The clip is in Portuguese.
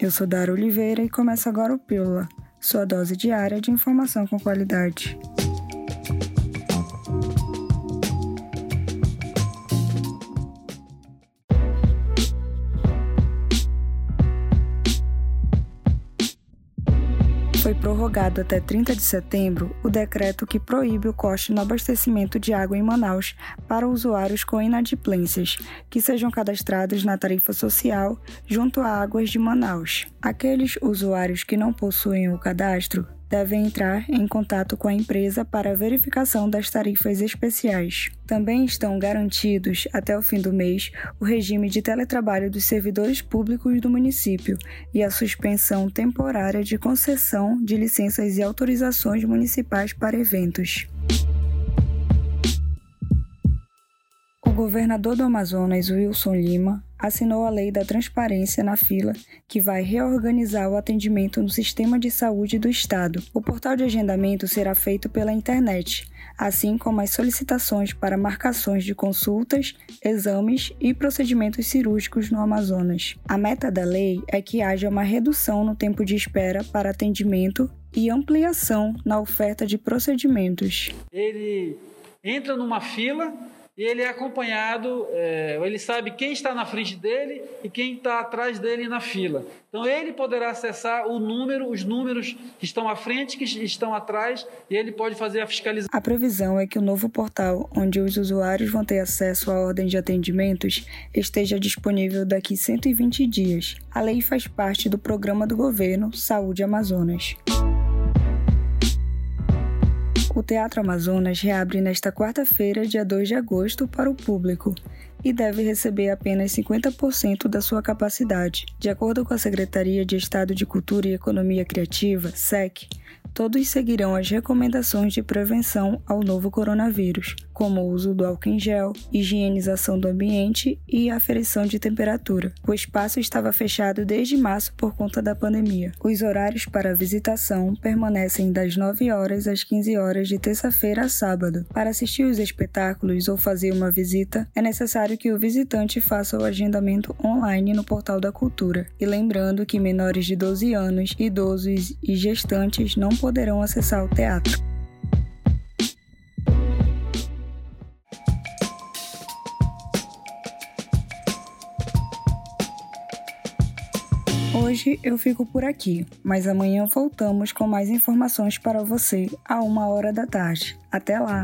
Eu sou Dara Oliveira e começa agora o Pílula, sua dose diária de informação com qualidade. Foi prorrogado até 30 de setembro o decreto que proíbe o corte no abastecimento de água em Manaus para usuários com inadimplências, que sejam cadastrados na tarifa social junto a Águas de Manaus. Aqueles usuários que não possuem o cadastro devem entrar em contato com a empresa para verificação das tarifas especiais. Também estão garantidos, até o fim do mês, o regime de teletrabalho dos servidores públicos do município e a suspensão temporária de concessão de licenças e autorizações municipais para eventos. O governador do Amazonas, Wilson Lima, assinou a Lei da Transparência na Fila, que vai reorganizar o atendimento no sistema de saúde do Estado. O portal de agendamento será feito pela internet, assim como as solicitações para marcações de consultas, exames e procedimentos cirúrgicos no Amazonas. A meta da lei é que haja uma redução no tempo de espera para atendimento e ampliação na oferta de procedimentos. Ele entra numa fila e ele é acompanhado, é, ele sabe quem está na frente dele e quem está atrás dele na fila. Então ele poderá acessar o número, os números que estão à frente, que estão atrás, e ele pode fazer a fiscalização. A previsão é que o novo portal, onde os usuários vão ter acesso à ordem de atendimentos, esteja disponível daqui 120 dias. A lei faz parte do programa do governo Saúde Amazonas. O Teatro Amazonas reabre nesta quarta-feira, dia 2 de agosto, para o público e deve receber apenas 50% da sua capacidade. De acordo com a Secretaria de Estado de Cultura e Economia Criativa, SEC, todos seguirão as recomendações de prevenção ao novo coronavírus, como o uso do álcool em gel, higienização do ambiente e aferição de temperatura. O espaço estava fechado desde março por conta da pandemia. Os horários para visitação permanecem das 9 horas às 15 horas de terça-feira a sábado. Para assistir os espetáculos ou fazer uma visita, é necessário que o visitante faça o agendamento online no Portal da Cultura. E lembrando que menores de 12 anos, idosos e gestantes não poderão acessar o teatro. Hoje eu fico por aqui, mas amanhã voltamos com mais informações para você a uma hora da tarde. Até lá!